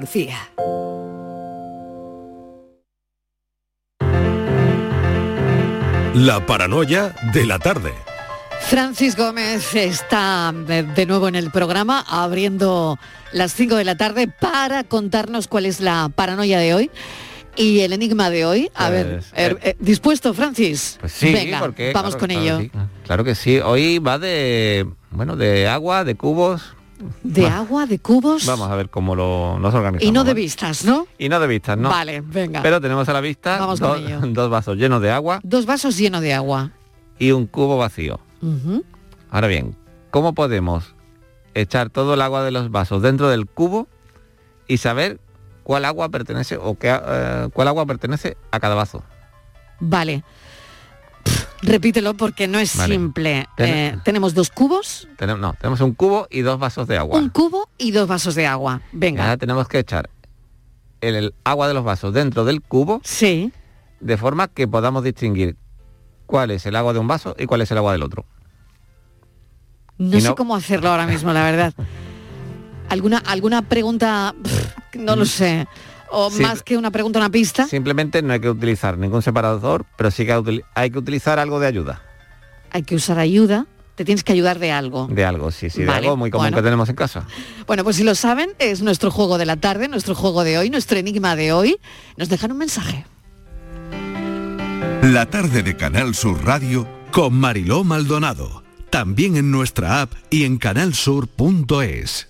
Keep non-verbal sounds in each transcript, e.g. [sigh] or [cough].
Lucía. La paranoia de la tarde. Francis Gómez está de nuevo en el programa abriendo las 5 de la tarde para contarnos cuál es la paranoia de hoy. Y el enigma de hoy, a ver, Pues, eh, eh, ¿dispuesto, Francis? Pues sí, Venga, porque, vamos claro, con claro ello. que sí. Claro que sí. Hoy va de, bueno, de agua, de cubos. De agua, de cubos Vamos a ver cómo lo, nos organizamos. y no de vistas, ¿no? Y no de vistas, ¿no? Vale, venga. Pero tenemos a la vista Vamos dos, [laughs] dos vasos llenos de agua Dos vasos llenos de agua. y un cubo vacío. Ahora bien, ¿cómo podemos echar todo el agua de los vasos dentro del cubo y saber cuál agua pertenece o qué, eh, cuál agua pertenece a cada vaso? Vale. Repítelo porque no es Vale. simple. Ten- Eh, tenemos dos cubos, Tenemos, no, tenemos un cubo y dos vasos de agua. un cubo y dos vasos de agua. Y Venga. ahora tenemos que echar el, el agua de los vasos dentro del cubo Sí. de forma que podamos distinguir cuál es el agua de un vaso y cuál es el agua del otro. No, sé cómo hacerlo ahora mismo, la verdad. [laughs] ¿Alguna, alguna pregunta? Pff, no lo sé. O Sí. más que una pregunta, una pista. Simplemente no hay que utilizar ningún separador, pero sí que hay que utilizar algo de ayuda. Hay que usar ayuda. Te tienes que ayudar de algo. De algo, sí, sí, de algo muy común bueno. que tenemos en casa. Bueno, pues si lo saben, es nuestro juego de la tarde, nuestro juego de hoy, nuestro enigma de hoy. Nos dejan un mensaje. La tarde de Canal Sur Radio con Mariló Maldonado. También en nuestra app y en canalsur.es.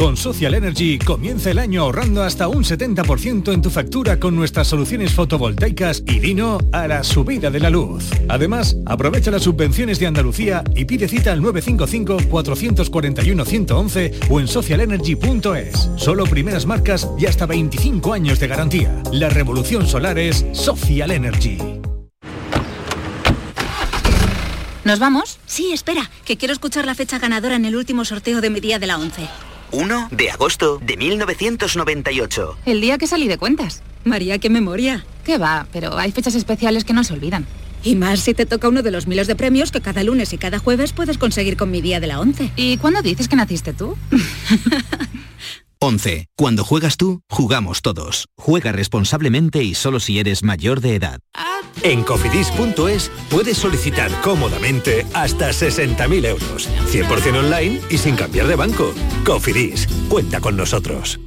Con Social Energy comienza el año ahorrando hasta un 70% en tu factura con nuestras soluciones fotovoltaicas y Dino a la subida de la luz. Además, aprovecha las subvenciones de Andalucía y pide cita al 955-441-111 o en socialenergy.es. Solo primeras marcas y hasta 25 años de garantía. La revolución solar es Social Energy. ¿Nos vamos? Sí, espera, que quiero escuchar la fecha ganadora en el último sorteo de mi día de la 11. 1 de agosto de 1998. El día que salí de cuentas. María, qué memoria. ¿Qué va? Pero hay fechas especiales que no se olvidan. Y más si te toca uno de los miles de premios que cada lunes y cada jueves puedes conseguir con mi día de la 11. ¿Y cuándo dices que naciste tú? [laughs] 11. Cuando juegas tú, jugamos todos. Juega responsablemente y solo si eres mayor de edad. En cofidis.es puedes solicitar cómodamente hasta 60.000 euros, 100% online y sin cambiar de banco. Cofidis, cuenta con nosotros.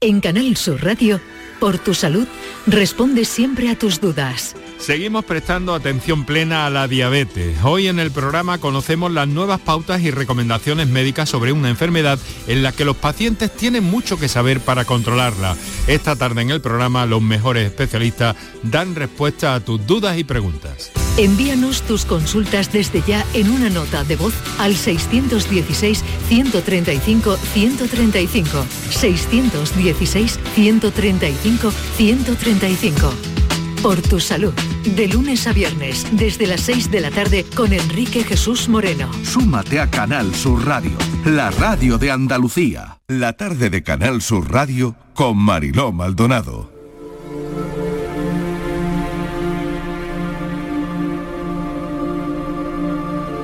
En Canal Sur Radio, por tu salud, responde siempre a tus dudas. Seguimos prestando atención plena a la diabetes. Hoy en el programa conocemos las nuevas pautas y recomendaciones médicas sobre una enfermedad en la que los pacientes tienen mucho que saber para controlarla. Esta tarde en el programa los mejores especialistas dan respuesta a tus dudas y preguntas. Envíanos tus consultas desde ya en una nota de voz al 616-135-135. 616-135-135. Por tu salud, de lunes a viernes, desde las 6 de la tarde con Enrique Jesús Moreno. Súmate a Canal Sur Radio, la radio de Andalucía. La tarde de Canal Sur Radio con Mariló Maldonado.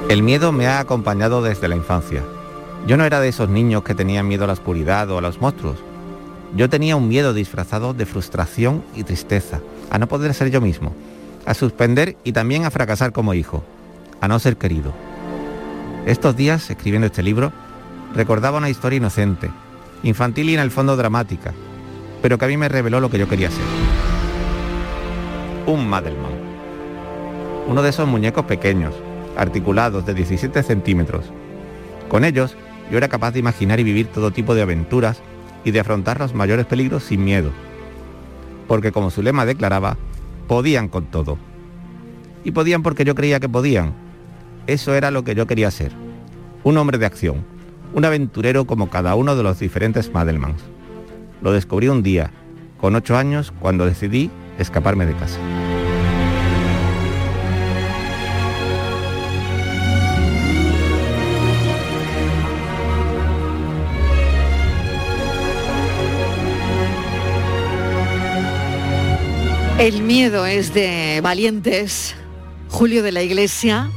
El miedo me ha acompañado desde la infancia. Yo no era de esos niños que tenían miedo a la oscuridad o a los monstruos. Yo tenía un miedo disfrazado de frustración y tristeza, a no poder ser yo mismo, a suspender y también a fracasar como hijo, a no ser querido. Estos días, escribiendo este libro, recordaba una historia inocente, infantil y en el fondo dramática, pero que a mí me reveló lo que yo quería ser. Un Madelman. Uno de esos muñecos pequeños, articulados de 17 centímetros. Con ellos yo era capaz de imaginar y vivir todo tipo de aventuras y de afrontar los mayores peligros sin miedo. Porque como su lema declaraba, podían con todo. Y podían porque yo creía que podían. Eso era lo que yo quería ser. Un hombre de acción, un aventurero como cada uno de los diferentes Madelmans. Lo descubrí un día, con ocho años, cuando decidí escaparme de casa. El miedo es de valientes. Julio de la Iglesia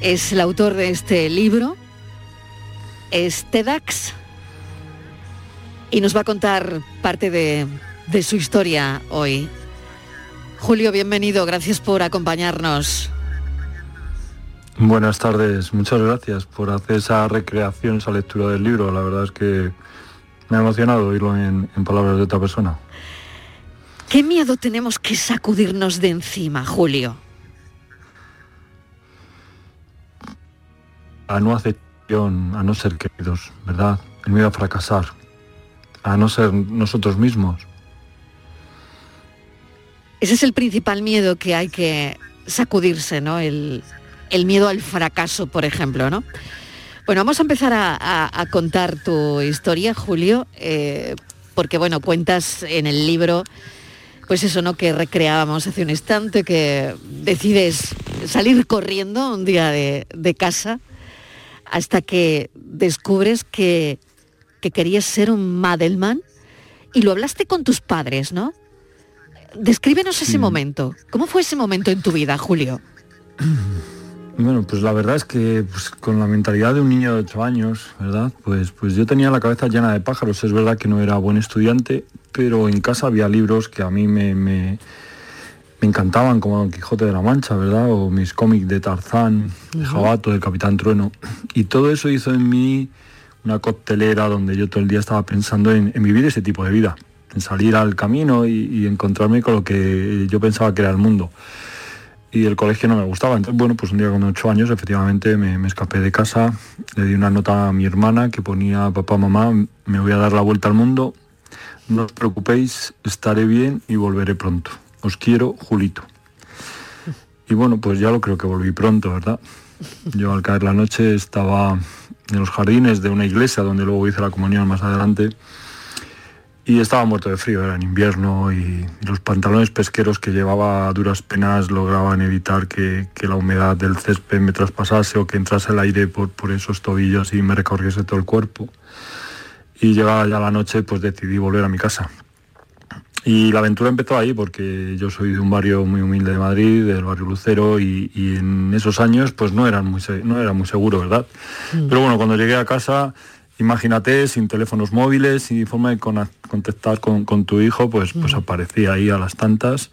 es el autor de este libro. Es TEDx. Y nos va a contar parte de, su historia hoy. Julio, bienvenido. Gracias por acompañarnos. Buenas tardes, muchas gracias por hacer esa recreación, esa lectura del libro. La verdad es que me ha emocionado oírlo en palabras de otra persona. ¿Qué miedo tenemos que sacudirnos de encima, Julio? A no aceptación, a no ser queridos, ¿verdad? El miedo a fracasar, a no ser nosotros mismos. Ese es el principal miedo que hay que sacudirse, ¿no? El, el miedo al fracaso, por ejemplo, ¿no? Bueno, vamos a empezar a, a- a contar tu historia, Julio, eh, porque bueno, cuentas en el libro, pues eso, ¿no? Que recreábamos hace un instante, que decides salir corriendo un día de, de casa hasta que descubres que, que querías ser un Madelman y lo hablaste con tus padres, ¿no? Descríbenos ese momento. ¿Cómo fue ese momento en tu vida, Julio? Bueno, pues la verdad es que pues, con la mentalidad de un niño de 8 años, ¿verdad? Pues, pues yo tenía la cabeza llena de pájaros. Es verdad que no era buen estudiante, pero en casa había libros que a mí me, me- me encantaban, como Don Quijote de la Mancha, ¿verdad? O mis cómics de Tarzán, de Jabato, del Capitán Trueno. Y todo eso hizo en mí una coctelera donde yo todo el día estaba pensando en, en vivir ese tipo de vida, en salir al camino y, y encontrarme con lo que yo pensaba que era el mundo y el colegio no me gustaba. Entonces, bueno, pues un día con ocho años efectivamente me, me escapé de casa, le di una nota a mi hermana que ponía, papá, mamá, me voy a dar la vuelta al mundo, no os preocupéis, estaré bien y volveré pronto. Os quiero, Julito. Y bueno, pues ya lo creo que volví pronto, ¿verdad? Yo al caer la noche estaba en los jardines de una iglesia donde luego hice la comunión más adelante y estaba muerto de frío, era en invierno y, los pantalones pesqueros que llevaba a duras penas lograban evitar que, que la humedad del césped me traspasase o que entrase el aire por, por esos tobillos y me recorriese todo el cuerpo. Y llegada ya la noche, pues decidí volver a mi casa. Y la aventura empezó ahí porque yo soy de un barrio muy humilde de Madrid, del barrio Lucero, y, y en esos años pues no, eran muy, no era muy seguro, ¿verdad? Pero bueno, cuando llegué a casa, imagínate, sin teléfonos móviles, sin forma de cona- contactar con, con tu hijo, pues, pues aparecía ahí a las tantas.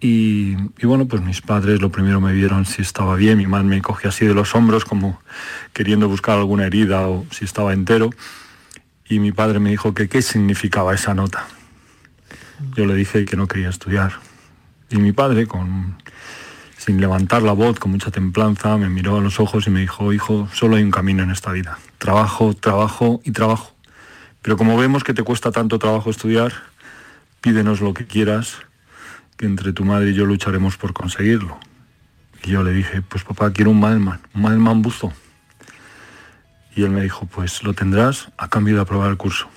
Y, y bueno, pues mis padres lo primero me vieron si estaba bien, mi madre me cogía así de los hombros como queriendo buscar alguna herida o si estaba entero. Y mi padre me dijo que qué significaba esa nota. Yo le dije que no quería estudiar. Y mi padre, sin levantar la voz, con mucha templanza, me miró a los ojos y me dijo, hijo, solo hay un camino en esta vida. Trabajo, trabajo y trabajo. Pero como vemos que te cuesta tanto trabajo estudiar, pídenos lo que quieras, que entre tu madre y yo lucharemos por conseguirlo. Y yo le dije, pues papá, quiero un Madelman, un Madelman buzo. Y él me dijo, pues lo tendrás a cambio de aprobar el curso.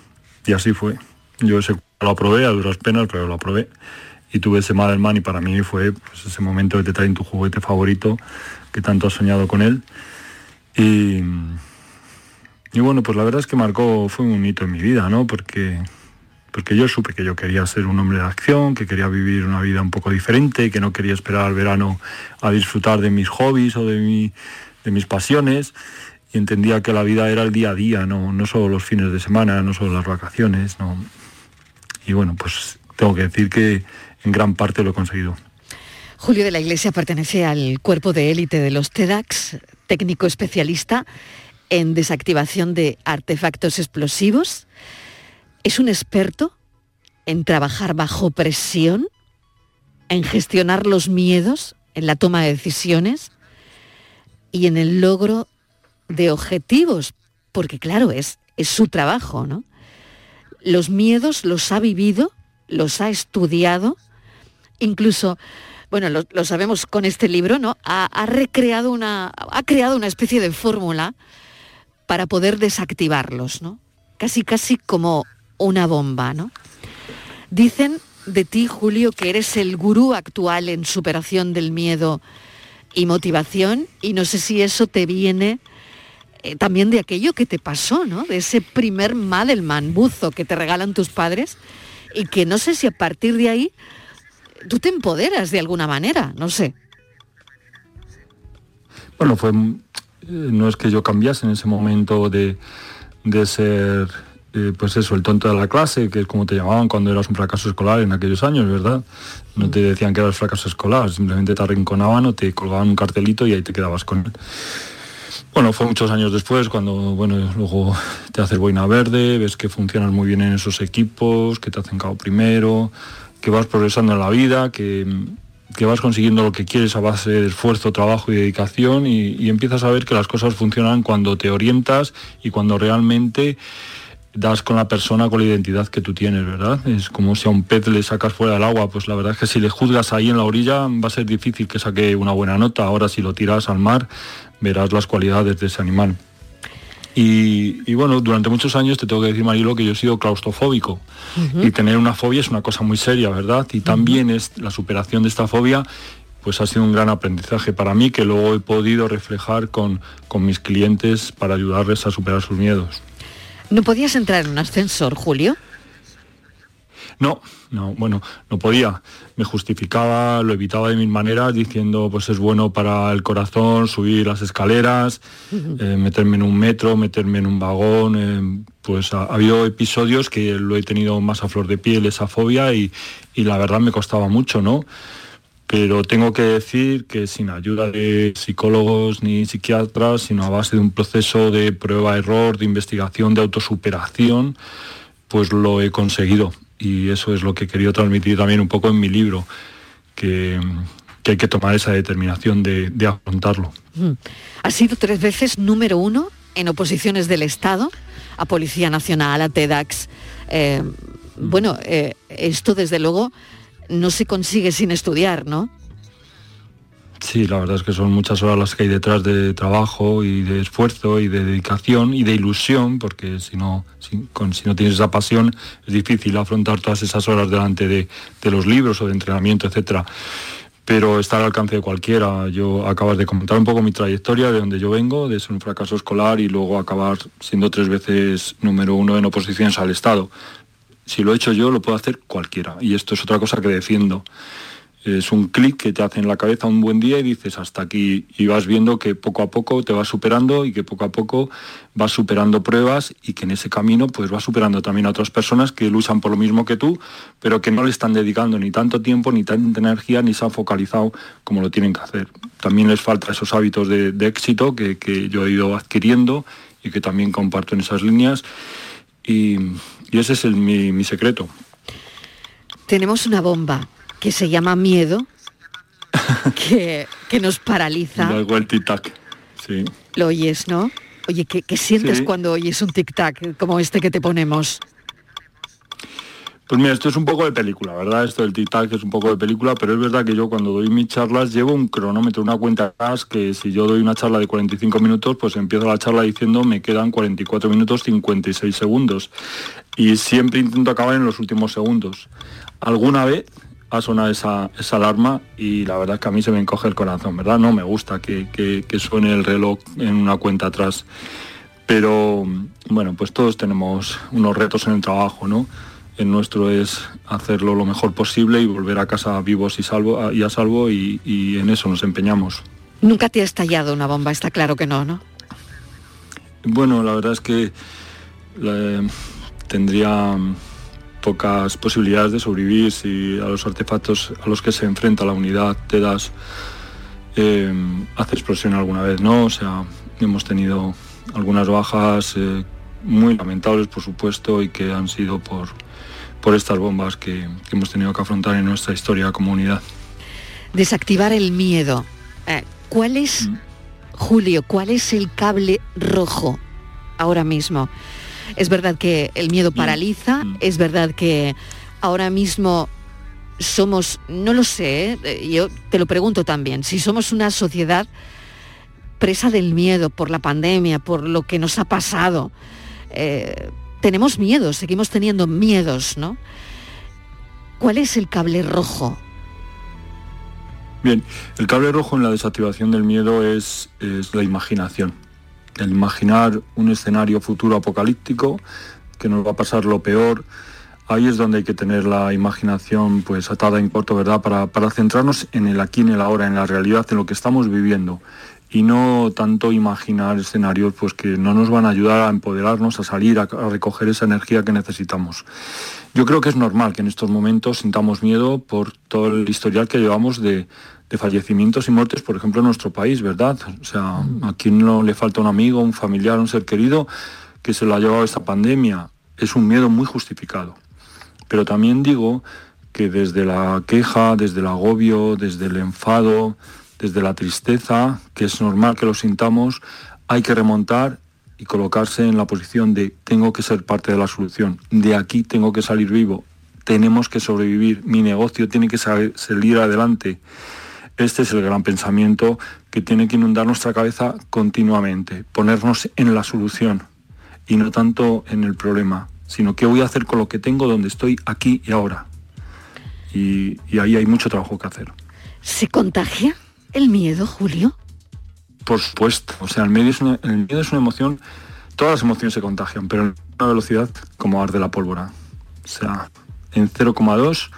Y así fue. Yo ese lo aprobé a duras penas, pero lo aprobé. Y tuve ese Madelman y para mí fue pues, ese momento que te traen tu juguete favorito, que tanto has soñado con él. Y, y bueno, pues la verdad es que marcó, fue un hito en mi vida, ¿no? Porque, porque yo supe que yo quería ser un hombre de acción, que quería vivir una vida un poco diferente, que no quería esperar al verano a disfrutar de mis hobbies o de, mi, de mis pasiones. Y entendía que la vida era el día a día, no, no solo los fines de semana, no solo las vacaciones. No. Y bueno, pues tengo que decir que en gran parte lo he conseguido. Julio de la Iglesia pertenece al cuerpo de élite de los TEDx, técnico especialista en desactivación de artefactos explosivos. Es un experto en trabajar bajo presión, en gestionar los miedos, en la toma de decisiones y en el logro de objetivos, porque claro, es, es su trabajo, ¿no? Los miedos los ha vivido, los ha estudiado, incluso, bueno, lo, lo sabemos con este libro, ¿no? Ha, ha recreado una, ha creado una especie de fórmula para poder desactivarlos, ¿no? Casi, casi como una bomba, ¿no? Dicen de ti, Julio, que eres el gurú actual en superación del miedo y motivación, y no sé si eso te viene eh, también de aquello que te pasó, ¿no? De ese primer Madelman buzo que te regalan tus padres y que no sé si a partir de ahí tú te empoderas de alguna manera, no sé. Bueno, fue eh, no es que yo cambiase en ese momento de, de ser eh, pues eso, el tonto de la clase, que es como te llamaban cuando eras un fracaso escolar en aquellos años, ¿verdad? No te decían que eras fracaso escolar, simplemente te arrinconaban o te colgaban un cartelito y ahí te quedabas con él. Bueno, fue muchos años después cuando, bueno, luego te haces boina verde, ves que funcionas muy bien en esos equipos, que te hacen cabo primero, que vas progresando en la vida, que, que vas consiguiendo lo que quieres a base de esfuerzo, trabajo y dedicación y, y empiezas a ver que las cosas funcionan cuando te orientas y cuando realmente das con la persona con la identidad que tú tienes, ¿verdad? Es como si a un pez le sacas fuera del agua, pues la verdad es que si le juzgas ahí en la orilla va a ser difícil que saque una buena nota. Ahora si lo tiras al mar verás las cualidades de ese animal. Y, bueno, durante muchos años te tengo que decir, Marilo, que yo he sido claustrofóbico. Y tener una fobia es una cosa muy seria, ¿verdad? Y también es la superación de esta fobia pues ha sido un gran aprendizaje para mí que luego he podido reflejar con, con mis clientes para ayudarles a superar sus miedos. ¿No podías entrar en un ascensor, Julio? No, no, bueno, no podía. Me justificaba, lo evitaba de mil maneras, diciendo pues es bueno para el corazón subir las escaleras, eh, meterme en un metro, meterme en un vagón. Eh, pues ha, habido episodios que lo he tenido más a flor de piel, esa fobia, y, y la verdad me costaba mucho, ¿no? Pero tengo que decir que sin ayuda de psicólogos ni psiquiatras, sino a base de un proceso de prueba-error, de investigación, de autosuperación, pues lo he conseguido. Y eso es lo que he querido transmitir también un poco en mi libro, que, hay que tomar esa determinación de, afrontarlo. Mm. Ha sido tres veces número uno en oposiciones del Estado, a Policía Nacional, a TEDx. Eh, bueno, eh, esto desde luego no se consigue sin estudiar, ¿no? Sí, la verdad es que son muchas horas las que hay detrás de trabajo y de esfuerzo y de dedicación y de ilusión, porque si no, si, no tienes esa pasión es difícil afrontar todas esas horas delante de, los libros o de entrenamiento, etcétera. Pero está al alcance de cualquiera. Yo acabas de comentar un poco mi trayectoria, de donde yo vengo, de ser un fracaso escolar y luego acabar siendo tres veces número uno en oposiciones al Estado. Si lo he hecho yo, lo puede hacer cualquiera. Y esto es otra cosa que defiendo. Es un clic que te hace en la cabeza un buen día y dices hasta aquí y vas viendo que poco a poco te vas superando y que poco a poco vas superando pruebas y que en ese camino pues vas superando también a otras personas que luchan por lo mismo que tú, pero que no le están dedicando ni tanto tiempo, ni tanta energía, ni se han focalizado como lo tienen que hacer. También les falta esos hábitos de, éxito que, que yo he ido adquiriendo y que también comparto en esas líneas. Y, y ese es mi, secreto. Tenemos una bomba que se llama miedo, [laughs] que, nos paraliza. El tic-tac, sí. Lo oyes, ¿no? Oye, ¿qué, sientes cuando oyes un tic-tac como este que te ponemos? Pues mira, esto es un poco de película, ¿verdad? Esto del tic-tac es un poco de película, pero es verdad que yo cuando doy mis charlas llevo un cronómetro, una cuenta atrás, que si yo doy una charla de 45 minutos, pues empiezo la charla diciendo me quedan 44 minutos 56 segundos. Y siempre intento acabar en los últimos segundos. Alguna vez ha sonado esa, alarma y la verdad es que a mí se me encoge el corazón, ¿verdad? No me gusta que, que suene el reloj en una cuenta atrás. Pero bueno, pues todos tenemos unos retos en el trabajo, ¿no? El nuestro es hacerlo lo mejor posible y volver a casa vivos y, salvo, y a salvo y, en eso nos empeñamos. Nunca te ha estallado una bomba, está claro que no, ¿no? Bueno, la verdad es que tendría pocas posibilidades de sobrevivir si a los artefactos a los que se enfrenta la unidad te das eh, hace explosión alguna vez, ¿no? O sea, hemos tenido algunas bajas eh, muy lamentables, por supuesto, y que han sido por, por estas bombas que, hemos tenido que afrontar en nuestra historia como unidad. Desactivar el miedo. Eh, ¿Cuál es, mm. Julio, cuál es el cable rojo ahora mismo? Es verdad que el miedo mm. paraliza, mm. es verdad que ahora mismo somos, no lo sé, eh, yo te lo pregunto también, si somos una sociedad presa del miedo por la pandemia, por lo que nos ha pasado, eh, tenemos miedos, seguimos teniendo miedos, ¿no? ¿Cuál es el cable rojo? Bien, el cable rojo en la desactivación del miedo es, la imaginación. El imaginar un escenario futuro apocalíptico, que nos va a pasar lo peor, ahí es donde hay que tener la imaginación pues atada en corto, ¿verdad? Para, para centrarnos en el aquí, en el ahora, en la realidad, en lo que estamos viviendo y no tanto imaginar escenarios pues que no nos van a ayudar a empoderarnos, a salir, a, recoger esa energía que necesitamos. Yo creo que es normal que en estos momentos sintamos miedo por todo el historial que llevamos de, de fallecimientos y muertes, por ejemplo, en nuestro país, ¿verdad? O sea, a quien no le falta un amigo, un familiar, un ser querido que se lo ha llevado esta pandemia. Es un miedo muy justificado. Pero también digo que desde la queja, desde el agobio, desde el enfado, desde la tristeza, que es normal que lo sintamos, hay que remontar y colocarse en la posición de tengo que ser parte de la solución, de aquí tengo que salir vivo, tenemos que sobrevivir, mi negocio tiene que salir adelante. Este es el gran pensamiento que tiene que inundar nuestra cabeza continuamente, ponernos en la solución y no tanto en el problema, sino qué voy a hacer con lo que tengo donde estoy aquí y ahora. Y, ahí hay mucho trabajo que hacer. ¿Se contagia? El miedo, Julio? Por supuesto, o sea, el, miedo es una, el miedo es una emoción, todas las emociones se contagian, pero en una velocidad como arde la pólvora. O sea, en 0,2,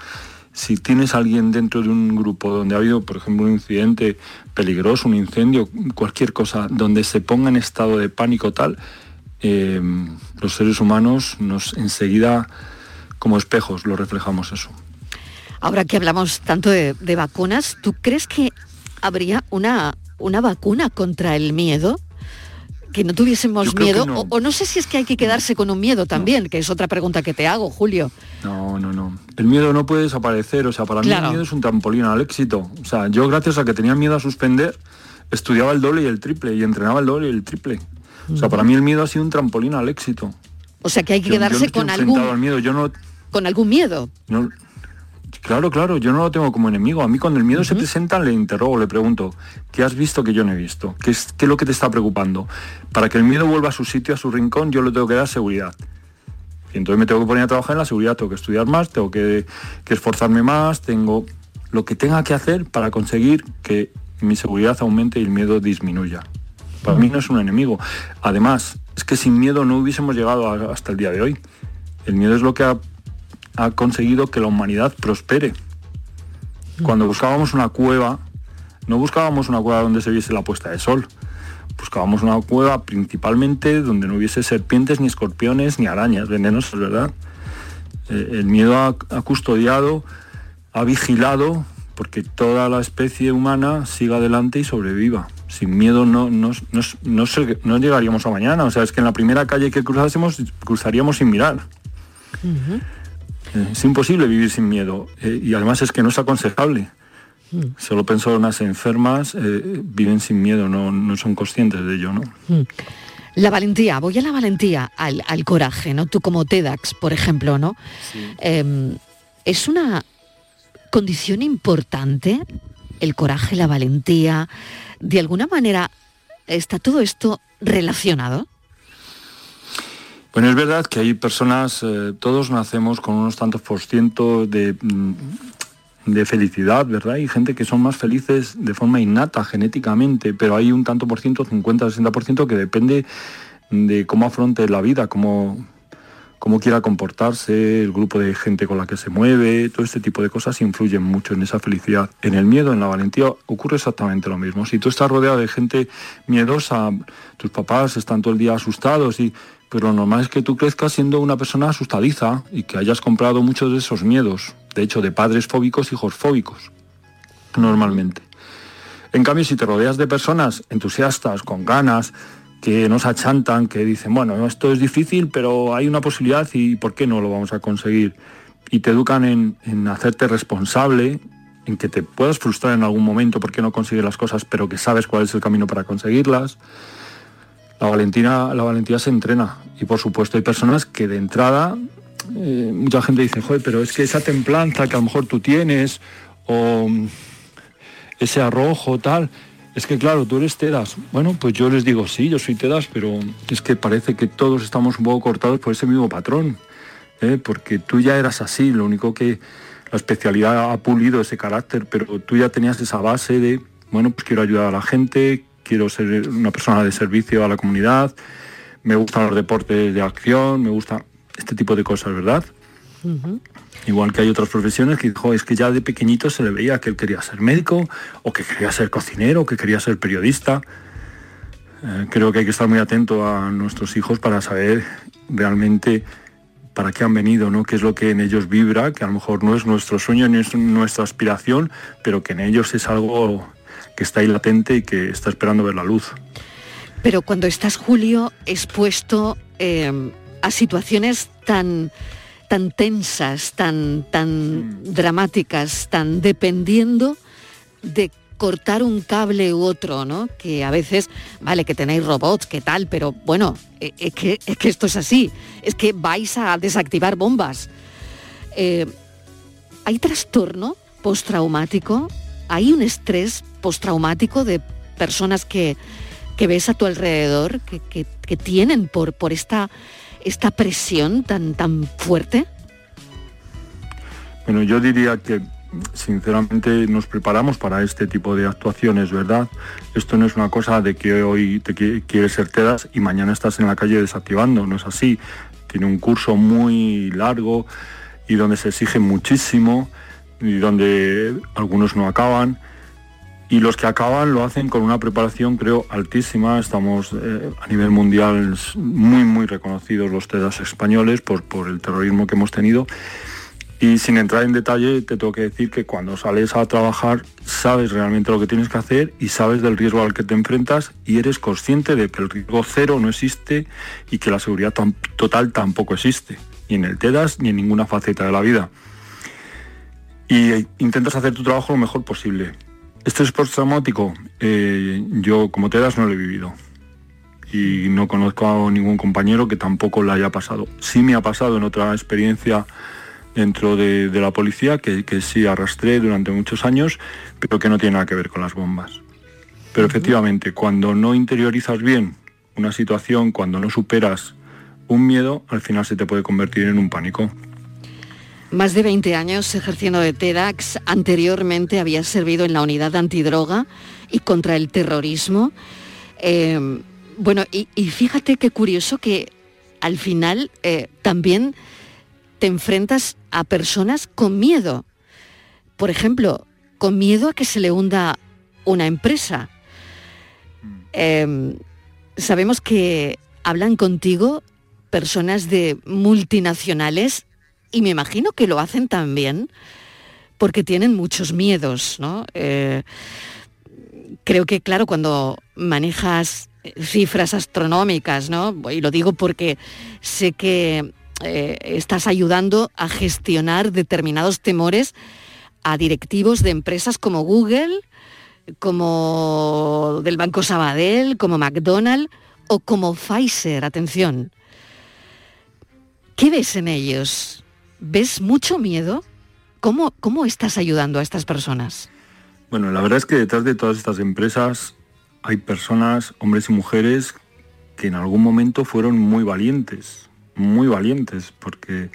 si tienes a alguien dentro de un grupo donde ha habido, por ejemplo, un incidente peligroso, un incendio, cualquier cosa, donde se ponga en estado de pánico tal, eh, los seres humanos nos enseguida como espejos lo reflejamos eso. Ahora que hablamos tanto de, de vacunas, ¿tú crees que habría una, una vacuna contra el miedo? que no tuviésemos miedo O, no sé si es que hay que quedarse con un miedo también, que es otra pregunta que te hago, Julio. No, no, no. El miedo no puede desaparecer, o sea, para mí el miedo es un trampolín al éxito. O sea, yo gracias a que tenía miedo a suspender, estudiaba el doble y el triple y entrenaba el doble y el triple. O sea, para mí el miedo ha sido un trampolín al éxito. O sea, que hay que quedarse con algún miedo, yo no con algún miedo. No, Claro, claro, yo no lo tengo como enemigo. A mí cuando el miedo se presenta le interrogo, le pregunto, ¿qué has visto que yo no he visto? ¿Qué es, ¿Qué es lo que te está preocupando? Para que el miedo vuelva a su sitio, a su rincón, yo le tengo que dar seguridad. Y entonces me tengo que poner a trabajar en la seguridad, tengo que estudiar más, tengo que, que esforzarme más, tengo lo que tenga que hacer para conseguir que mi seguridad aumente y el miedo disminuya. Para mí no es un enemigo. Además, es que sin miedo no hubiésemos llegado hasta el día de hoy. El miedo es lo que ha ha conseguido que la humanidad prospere. Cuando buscábamos una cueva, no buscábamos una cueva donde se viese la puesta de sol. Buscábamos una cueva principalmente donde no hubiese serpientes, ni escorpiones, ni arañas venenosas, ¿verdad? Eh, el miedo ha, custodiado, ha vigilado porque toda la especie humana siga adelante y sobreviva. Sin miedo no, no, no, llegaríamos a mañana. O sea, es que en la primera calle que cruzásemos, cruzaríamos sin mirar. Es imposible vivir sin miedo eh, y además es que no es aconsejable. Mm. Solo personas enfermas eh, viven sin miedo, no, son conscientes de ello, ¿no? Mm. La valentía, voy a la valentía, al, coraje, ¿no? Tú como TEDx, por ejemplo, ¿no? Em, es una condición importante el coraje, la valentía. De alguna manera, ¿está todo esto relacionado? Bueno, es verdad que hay personas, eh, todos nacemos con unos tantos por ciento de, mm, de felicidad, ¿verdad? Hay gente que son más felices de forma innata, genéticamente, pero hay un tanto por ciento, 50-60%, que depende de cómo afronte la vida, cómo, cómo quiera comportarse, el grupo de gente con la que se mueve, todo este tipo de cosas influyen mucho en esa felicidad. En el miedo, en la valentía, ocurre exactamente lo mismo. Si tú estás rodeado de gente miedosa, tus papás están todo el día asustados y pero lo normal es que tú crezcas siendo una persona asustadiza y que hayas comprado muchos de esos miedos, de hecho, de padres fóbicos, hijos fóbicos, normalmente. En cambio, si te rodeas de personas entusiastas, con ganas, que nos achantan, que dicen, bueno, esto es difícil, pero hay una posibilidad y ¿por qué no lo vamos a conseguir? Y te educan en, en hacerte responsable, en que te puedas frustrar en algún momento porque no consigues las cosas, pero que sabes cuál es el camino para conseguirlas la valentía, la valentía se entrena y por supuesto hay personas que de entrada, eh, mucha gente dice, joder, pero es que esa templanza que a lo mejor tú tienes o mm, ese arrojo tal, es que claro, tú eres Tedas. Bueno, pues yo les digo, sí, yo soy Tedas, pero es que parece que todos estamos un poco cortados por ese mismo patrón, ¿eh? porque tú ya eras así, lo único que la especialidad ha pulido ese carácter, pero tú ya tenías esa base de, bueno, pues quiero ayudar a la gente, quiero ser una persona de servicio a la comunidad, me gustan los deportes de acción, me gusta este tipo de cosas, ¿verdad? Igual que hay otras profesiones que dijo, es que ya de pequeñito se le veía que él quería ser médico, o que quería ser cocinero, o que quería ser periodista. Eh, creo que hay que estar muy atento a nuestros hijos para saber realmente para qué han venido, ¿no? qué es lo que en ellos vibra, que a lo mejor no es nuestro sueño ni es nuestra aspiración, pero que en ellos es algo que está ahí latente y que está esperando ver la luz. Pero cuando estás, Julio, expuesto eh, a situaciones tan tan tensas, tan, tan dramáticas, tan dependiendo de cortar un cable u otro, ¿no? Que a veces, vale, que tenéis robots, que tal, pero bueno, e, es que, es que esto es así, es que vais a desactivar bombas. Eh, ¿Hay trastorno postraumático? ¿Hay un estrés postraumático de personas que, que ves a tu alrededor, que, que, tienen por, por esta esta presión tan, tan fuerte? Bueno, yo diría que sinceramente nos preparamos para este tipo de actuaciones, ¿verdad? Esto no es una cosa de que hoy te quieres ser TEDAS y mañana estás en la calle desactivando, no es así. Tiene un curso muy largo y donde se exige muchísimo y donde algunos no acaban y los que acaban lo hacen con una preparación creo altísima. Estamos eh, a nivel mundial muy muy reconocidos los TEDAS españoles por, por el terrorismo que hemos tenido. Y sin entrar en detalle, te tengo que decir que cuando sales a trabajar sabes realmente lo que tienes que hacer y sabes del riesgo al que te enfrentas y eres consciente de que el riesgo cero no existe y que la seguridad total tampoco existe, ni en el TEDAS ni en ninguna faceta de la vida. Y intentas hacer tu trabajo lo mejor posible este postraumático, eh, yo como te das no lo he vivido. Y no conozco a ningún compañero que tampoco lo haya pasado. Sí me ha pasado en otra experiencia dentro de, la policía, que, que, sí arrastré durante muchos años, pero que no tiene nada que ver con las bombas. Pero efectivamente, cuando no interiorizas bien una situación, cuando no superas un miedo, al final se te puede convertir en un pánico. Más de 20 años ejerciendo de TEDx, anteriormente había servido en la unidad antidroga y contra el terrorismo. Eh, bueno, y, fíjate qué curioso que al final eh, también te enfrentas a personas con miedo. Por ejemplo, con miedo a que se le hunda una empresa. Eh, sabemos que hablan contigo personas de multinacionales y me imagino que lo hacen también porque tienen muchos miedos, ¿no? Eh, creo que, claro, cuando manejas cifras astronómicas, ¿no? Y lo digo porque sé que eh, estás ayudando a gestionar determinados temores a directivos de empresas como Google, como del Banco Sabadell, como McDonald's o como Pfizer, atención. ¿Qué ves en ellos? ¿Ves mucho miedo? ¿Cómo, ¿Cómo estás ayudando a estas personas? Bueno, la verdad es que detrás de todas estas empresas hay personas, hombres y mujeres, que en algún momento fueron muy valientes, muy valientes, porque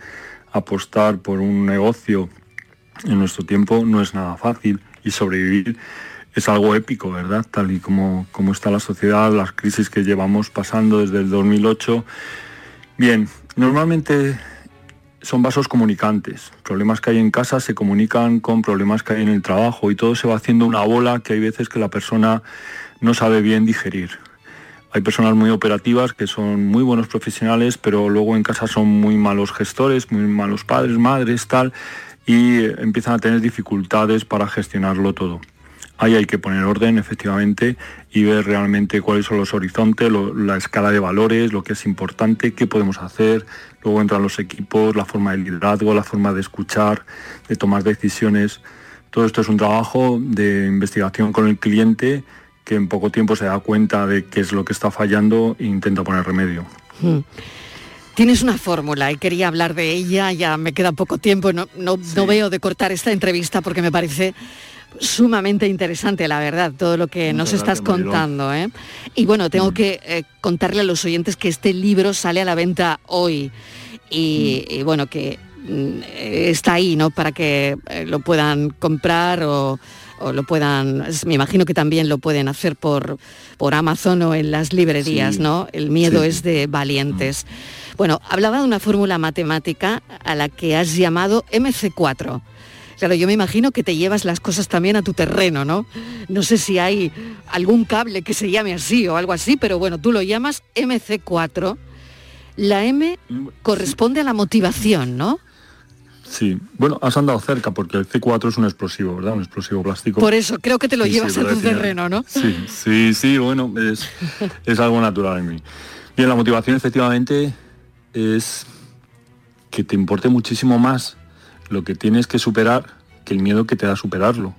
apostar por un negocio en nuestro tiempo no es nada fácil y sobrevivir es algo épico, ¿verdad? Tal y como, como está la sociedad, las crisis que llevamos pasando desde el 2008. Bien, normalmente son vasos comunicantes. Problemas que hay en casa se comunican con problemas que hay en el trabajo y todo se va haciendo una bola que hay veces que la persona no sabe bien digerir. Hay personas muy operativas que son muy buenos profesionales, pero luego en casa son muy malos gestores, muy malos padres, madres, tal, y empiezan a tener dificultades para gestionarlo todo. Ahí hay que poner orden, efectivamente, y ver realmente cuáles son los horizontes, la escala de valores, lo que es importante, qué podemos hacer. Luego entran los equipos, la forma de liderazgo, la forma de escuchar, de tomar decisiones. Todo esto es un trabajo de investigación con el cliente que en poco tiempo se da cuenta de qué es lo que está fallando e intenta poner remedio. Hmm. Tienes una fórmula y quería hablar de ella, ya me queda poco tiempo, no, no, no veo de cortar esta entrevista porque me parece sumamente interesante, la verdad, todo lo que nos estás contando. ¿eh? Y bueno, tengo mm. que eh, contarle a los oyentes que este libro sale a la venta hoy y, mm. bueno, que mm, está ahí, ¿no? Para que eh, lo puedan comprar o, o lo puedan, me imagino que también lo pueden hacer por, por Amazon o en las librerías, Sí. ¿no? El miedo Sí. es de valientes. Bueno, hablaba de una fórmula matemática a la que has llamado MC4. Claro, yo me imagino que te llevas las cosas también a tu terreno, ¿no? No sé si hay algún cable que se llame así o algo así, pero bueno, tú lo llamas MC4. La M corresponde a la motivación, ¿no? Sí, bueno, has andado cerca porque el C4 es un explosivo, ¿verdad? Un explosivo plástico. Por eso creo que te lo Sí, sí, llevas a tu terreno, ¿no? Sí, sí, sí, bueno, es, es algo natural en mí. Bien, la motivación efectivamente es que te importe muchísimo más lo que tienes que superar que el miedo que te da superarlo.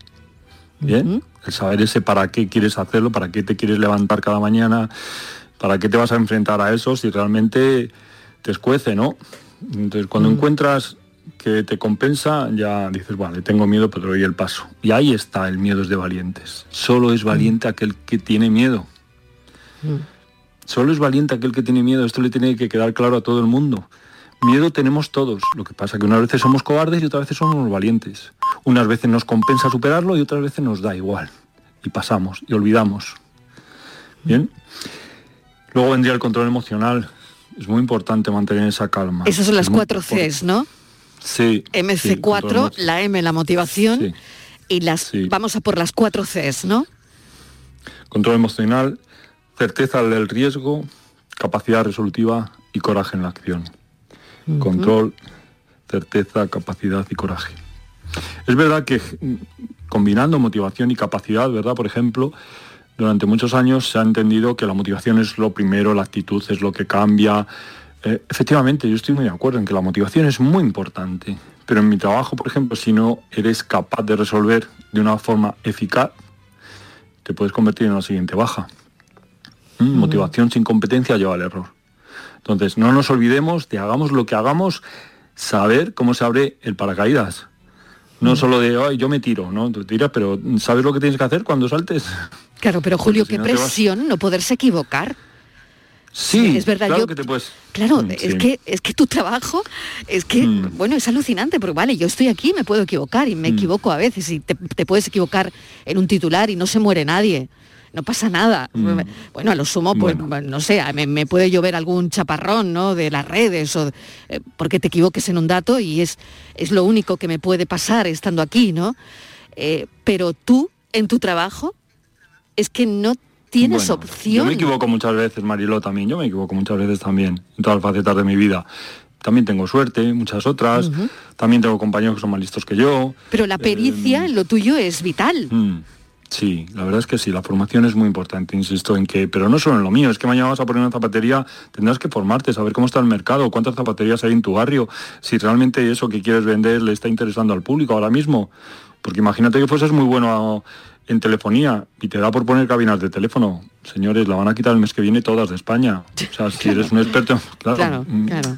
Bien, el saber ese para qué quieres hacerlo, para qué te quieres levantar cada mañana, para qué te vas a enfrentar a eso si realmente te escuece, ¿no? Entonces, cuando encuentras que te compensa, ya dices, vale, tengo miedo, pero doy el paso. Y ahí está, el miedo es de valientes. Solo es valiente aquel que tiene miedo. Solo es valiente aquel que tiene miedo. Esto le tiene que quedar claro a todo el mundo. Miedo tenemos todos. Lo que pasa que unas veces somos cobardes y otras veces somos valientes. Unas veces nos compensa superarlo y otras veces nos da igual. Y pasamos y olvidamos. Bien. Luego vendría el control emocional. Es muy importante mantener esa calma. Esas son las Es cuatro. Cs, ¿no? Sí. sí, MC4, control emo- la M, la motivación, Sí. y las vamos a por las cuatro Cs, ¿no? Control emocional, certeza del riesgo, capacidad resolutiva y coraje en la acción. Control, certeza, capacidad y coraje. Es verdad que combinando motivación y capacidad, ¿verdad? Por ejemplo, durante muchos años se ha entendido que la motivación es lo primero, la actitud es lo que cambia. Eh, efectivamente, yo estoy muy de acuerdo en que la motivación es muy importante, pero en mi trabajo, por ejemplo, si no eres capaz de resolver de una forma eficaz, te puedes convertir en la siguiente baja. Mm, Motivación sin competencia lleva al error. Entonces, no nos olvidemos de hagamos lo que hagamos, saber cómo se abre el paracaídas. No solo de, ay, yo me tiro, ¿no? Tú tiras, pero ¿sabes lo que tienes que hacer cuando saltes? Claro, pero Julio, si qué no te vas- presión no poderse equivocar. Sí, es verdad, claro yo- que te puedes... Claro, Mm, es sí. que es que tu trabajo es que Mm. bueno es alucinante porque vale yo estoy aquí me puedo equivocar y me Mm. equivoco a veces y te, te puedes equivocar en un titular y no se muere nadie no pasa nada bueno a lo sumo pues no sé me, me puede llover algún chaparrón no de las redes o eh, porque te equivoques en un dato y es es lo único que me puede pasar estando aquí no Eh, pero tú en tu trabajo es que no tienes Bueno, opción Yo me equivoco muchas veces, Mariló también, yo me equivoco muchas veces también, en todas las facetas de mi vida. También tengo suerte, muchas otras, también tengo compañeros que son más listos que yo. pero la pericia en lo tuyo es vital Mm, Sí, la verdad es que sí, la formación es muy importante, insisto en que, pero no solo en lo mío, es que mañana vas a poner una zapatería, tendrás que formarte, saber cómo está el mercado, cuántas zapaterías hay en tu barrio, si realmente eso que quieres vender le está interesando al público ahora mismo. Porque imagínate que fueses muy bueno en telefonía y te da por poner cabinas de teléfono. Señores, la van a quitar el mes que viene todas de España. O sea, si eres un experto, [laughs] claro. claro mm, claro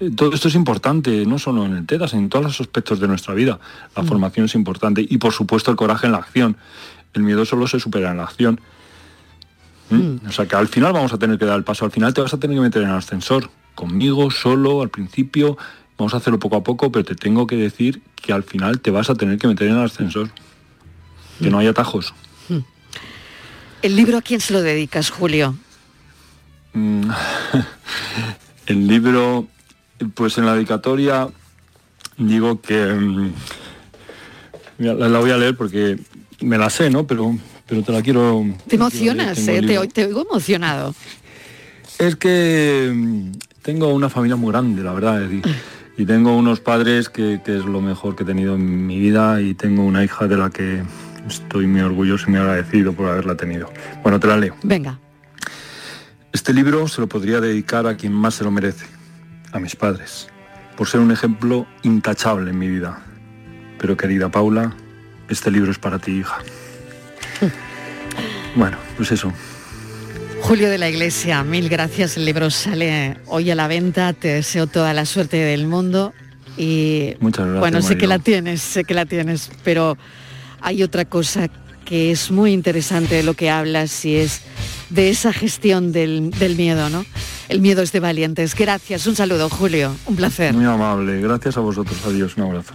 eh, Todo esto es importante, no solo en el TEDAS, en todos los aspectos de nuestra vida. La Mm. formación es importante y por supuesto el coraje en la acción. El miedo solo se supera en la acción. ¿Mm? O sea que al final vamos a tener que dar el paso, al final te vas a tener que meter en el ascensor, conmigo, solo, al principio, vamos a hacerlo poco a poco, pero te tengo que decir que al final te vas a tener que meter en el ascensor. Que no hay atajos. el libro a quién se lo dedicas Julio Mm, [laughs] el libro, pues en la dedicatoria digo que mm, mira, la, voy a leer porque me la sé, ¿no? Pero, pero te la quiero. Te emocionas, eh, te, te oigo emocionado. Es que mm, tengo una familia muy grande, la verdad. es decir, [laughs] y tengo unos padres que, que es lo mejor que he tenido en mi vida y tengo una hija de la que estoy muy orgulloso y muy agradecido por haberla tenido. Bueno, te la leo. Venga. Este libro se lo podría dedicar a quien más se lo merece, a mis padres, por ser un ejemplo intachable en mi vida. Pero querida Paula, este libro es para ti, hija. [laughs] Bueno, pues eso. Julio de la Iglesia, mil gracias. El libro sale hoy a la venta. Te deseo toda la suerte del mundo. Y Muchas gracias, bueno, sé que la tienes, sé que la tienes, pero hay otra cosa que es muy interesante de lo que hablas y es de esa gestión del, del miedo, ¿no? El miedo es de valientes. Gracias, un saludo, Julio. Un placer. Muy amable. Gracias a vosotros. Adiós. Un abrazo.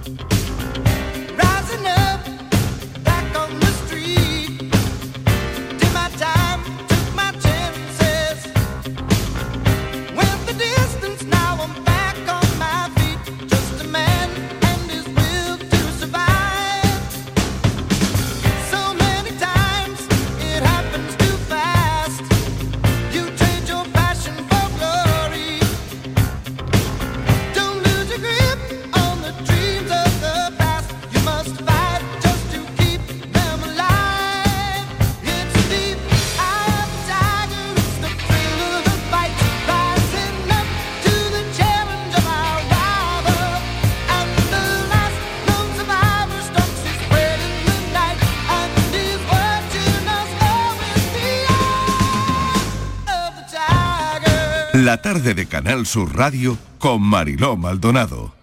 Tarde de Canal Sur Radio con Mariló Maldonado.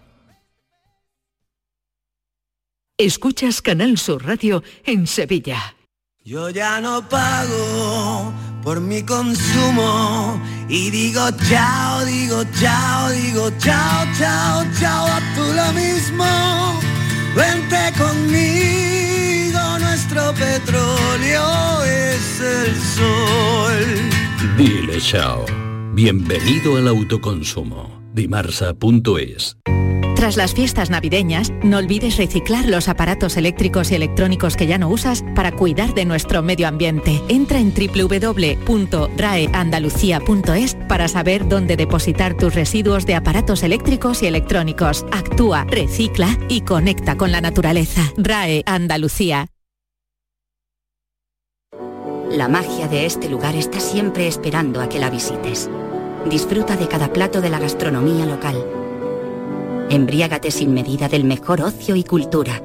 Escuchas Canal Sur Radio en Sevilla. Yo ya no pago por mi consumo y digo chao, digo chao, digo chao, chao, chao, a tú lo mismo. Vente conmigo, nuestro petróleo es el sol. Dile chao. Bienvenido al autoconsumo. Dimarsa.es Tras las fiestas navideñas, no olvides reciclar los aparatos eléctricos y electrónicos que ya no usas para cuidar de nuestro medio ambiente. Entra en www.raeandalucía.es para saber dónde depositar tus residuos de aparatos eléctricos y electrónicos. Actúa, recicla y conecta con la naturaleza. RAE Andalucía. La magia de este lugar está siempre esperando a que la visites. Disfruta de cada plato de la gastronomía local. Embriágate sin medida del mejor ocio y cultura.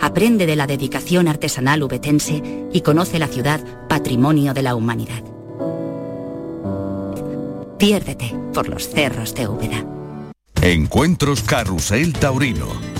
Aprende de la dedicación artesanal ubetense y conoce la ciudad patrimonio de la humanidad. Piérdete por los cerros de Úbeda. Encuentros Carrusel Taurino.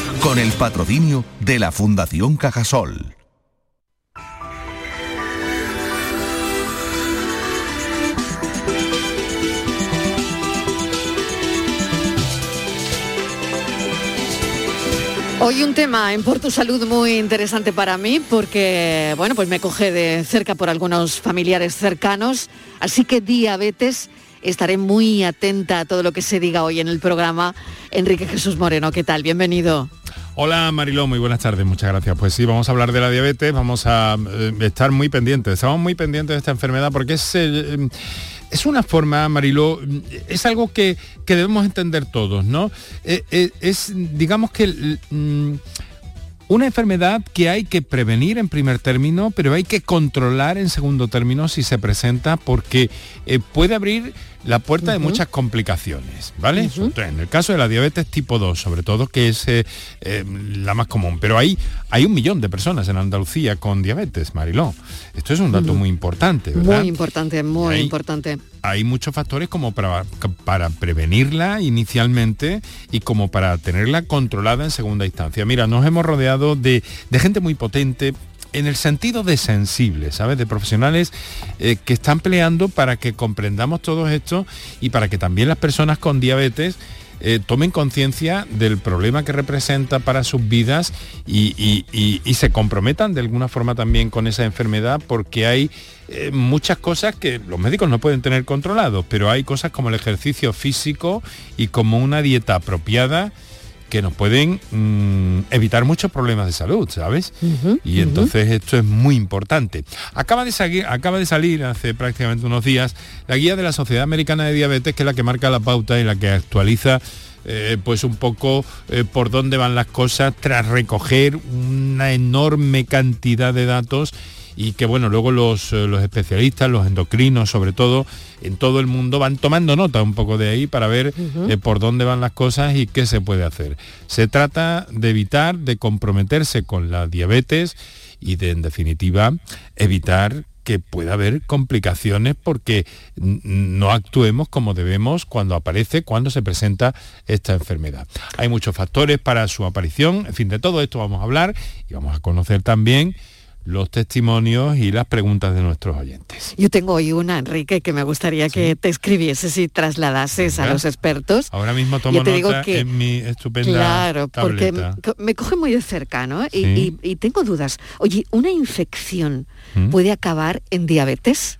con el patrocinio de la Fundación Cajasol. Hoy un tema en Por Salud muy interesante para mí porque, bueno, pues me coge de cerca por algunos familiares cercanos, así que diabetes, estaré muy atenta a todo lo que se diga hoy en el programa. Enrique Jesús Moreno, ¿qué tal? Bienvenido. Hola Mariló, muy buenas tardes, muchas gracias. Pues sí, vamos a hablar de la diabetes, vamos a eh, estar muy pendientes, estamos muy pendientes de esta enfermedad porque es... eh, es una forma, Mariló, es algo que, que debemos entender todos, ¿no? Eh, es, digamos que mm, una enfermedad que hay que prevenir en primer término, pero hay que controlar en segundo término si se presenta porque puede abrir la puerta de muchas complicaciones, ¿vale? En el caso de la diabetes tipo 2, sobre todo, que es eh, eh, la más común. Pero hay, hay un millón de personas en Andalucía con diabetes, Mariló. Esto es un dato muy importante, ¿verdad? Muy importante, muy Ahí- importante. hay muchos factores como para, para prevenirla inicialmente y como para tenerla controlada en segunda instancia. Mira, nos hemos rodeado de, de gente muy potente en el sentido de sensibles, ¿sabes? De profesionales eh, que están peleando para que comprendamos todo esto y para que también las personas con diabetes eh, tomen conciencia del problema que representa para sus vidas y, se comprometan de alguna forma también con esa enfermedad porque hay eh, muchas cosas que los médicos no pueden tener controlados, pero hay cosas como el ejercicio físico y como una dieta apropiada que nos pueden mm, evitar muchos problemas de salud, ¿sabes? Y entonces esto es muy importante. Acaba de, salir, acaba de salir hace prácticamente unos días la guía de la Sociedad Americana de Diabetes, que es la que marca la pauta y la que actualiza eh, pues un poco eh, por dónde van las cosas tras recoger una enorme cantidad de datos y que bueno, luego los, eh, los especialistas, los endocrinos sobre todo, en todo el mundo van tomando nota un poco de ahí para ver eh, por dónde van las cosas y qué se puede hacer. Se trata de evitar, de comprometerse con la diabetes y de, en definitiva, evitar que pueda haber complicaciones porque no actuemos como debemos cuando aparece, cuando se presenta esta enfermedad. Hay muchos factores para su aparición, en fin, de todo esto vamos a hablar y vamos a conocer también los testimonios y las preguntas de nuestros oyentes. Yo tengo hoy una, Enrique, que me gustaría que te escribieses y trasladases a los expertos. Ahora mismo tomo Yo te digo que- en mi estupenda Claro, porque tableta. me coge muy de cerca, ¿no? Y, Sí. y- y tengo dudas. Oye, ¿una infección ¿Mm? puede acabar en diabetes?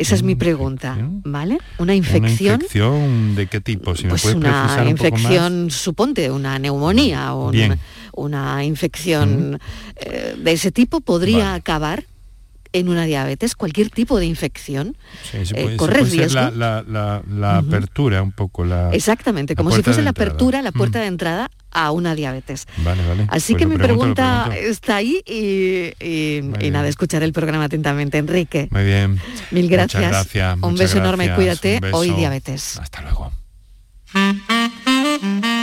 Esa es mi pregunta, ¿vale? Una infección, ¿Una infección de qué tipo? Si pues me una precisar un poco más. infección, suponte, una neumonía o una infección eh, de ese tipo podría Vale. acabar en una diabetes, cualquier tipo de infección. Sí, se eh, se ¿corre ser riesgo? la, la- la- la apertura un poco la Exactamente, como si fuese la entrada. apertura, la puerta de entrada a una diabetes. Vale, vale. Así Pues que mi pregunta está ahí y, nada, escuchar el programa atentamente. Enrique, Muy bien. mil Muchas gracias. gracias, Un muchas beso enorme, gracias, cuídate. Hoy diabetes. Hasta luego.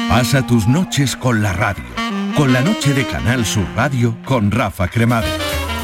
Pasa tus noches con la radio, con la noche de Canal Sur Radio con Rafa Cremades.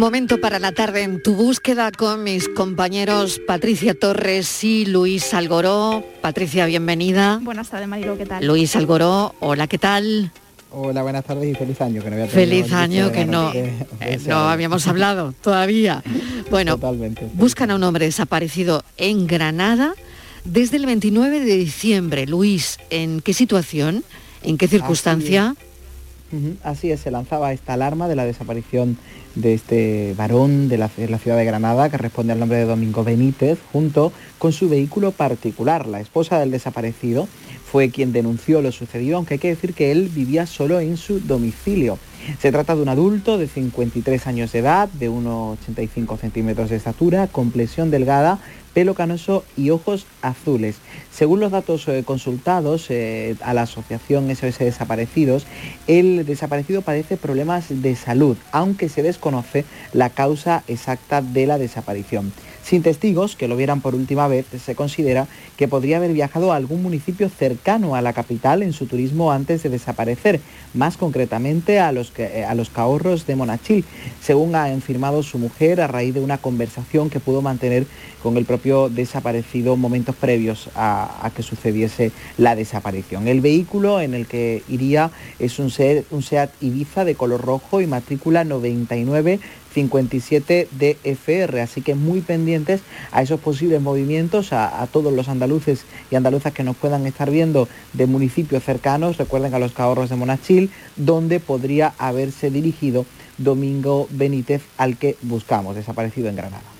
Momento para la tarde en tu búsqueda con mis compañeros Patricia Torres y Luis Algoró. Patricia, bienvenida. Buenas tardes, Marilo, ¿qué tal? Luis Algoró, hola, ¿qué tal? Hola, buenas tardes y feliz año. Que no había Feliz año que no, eh, eh, [laughs] no habíamos hablado [laughs] todavía. Bueno, Totalmente. buscan a un hombre desaparecido en Granada desde el 29 de diciembre. Luis, ¿en qué situación? ¿En qué Así es, se lanzaba esta alarma de la desaparición de este varón de la, de la ciudad de Granada que responde al nombre de Domingo Benítez junto con su vehículo particular. La esposa del desaparecido fue quien denunció lo sucedido, aunque hay que decir que él vivía solo en su domicilio. Se trata de un adulto de 53 años de edad, de 1,85 centímetros de estatura, complexión delgada, pelo canoso y ojos azules. Según los datos eh, consultados eh, a la asociación SOS Desaparecidos, el desaparecido padece problemas de salud, aunque se desconoce la causa exacta de la desaparición. Sin testigos que lo vieran por última vez, se considera que podría haber viajado a algún municipio cercano a la capital en su turismo antes de desaparecer, más concretamente a los, eh, a los Cahorros de Monachil, según ha afirmado su mujer a raíz de una conversación que pudo mantener con el propio desaparecido momentos previos a, que sucediese la desaparición. El vehículo en el que iría es un SEAT, un SEAT Ibiza de color rojo y matrícula 99 57 DFR, así que muy pendientes a esos posibles movimientos, a, a todos los andaluces y andaluzas que nos puedan estar viendo de municipios cercanos, recuerden a los Cahorros de Monachil, donde podría haberse dirigido Domingo Benítez al que buscamos, desaparecido en Granada.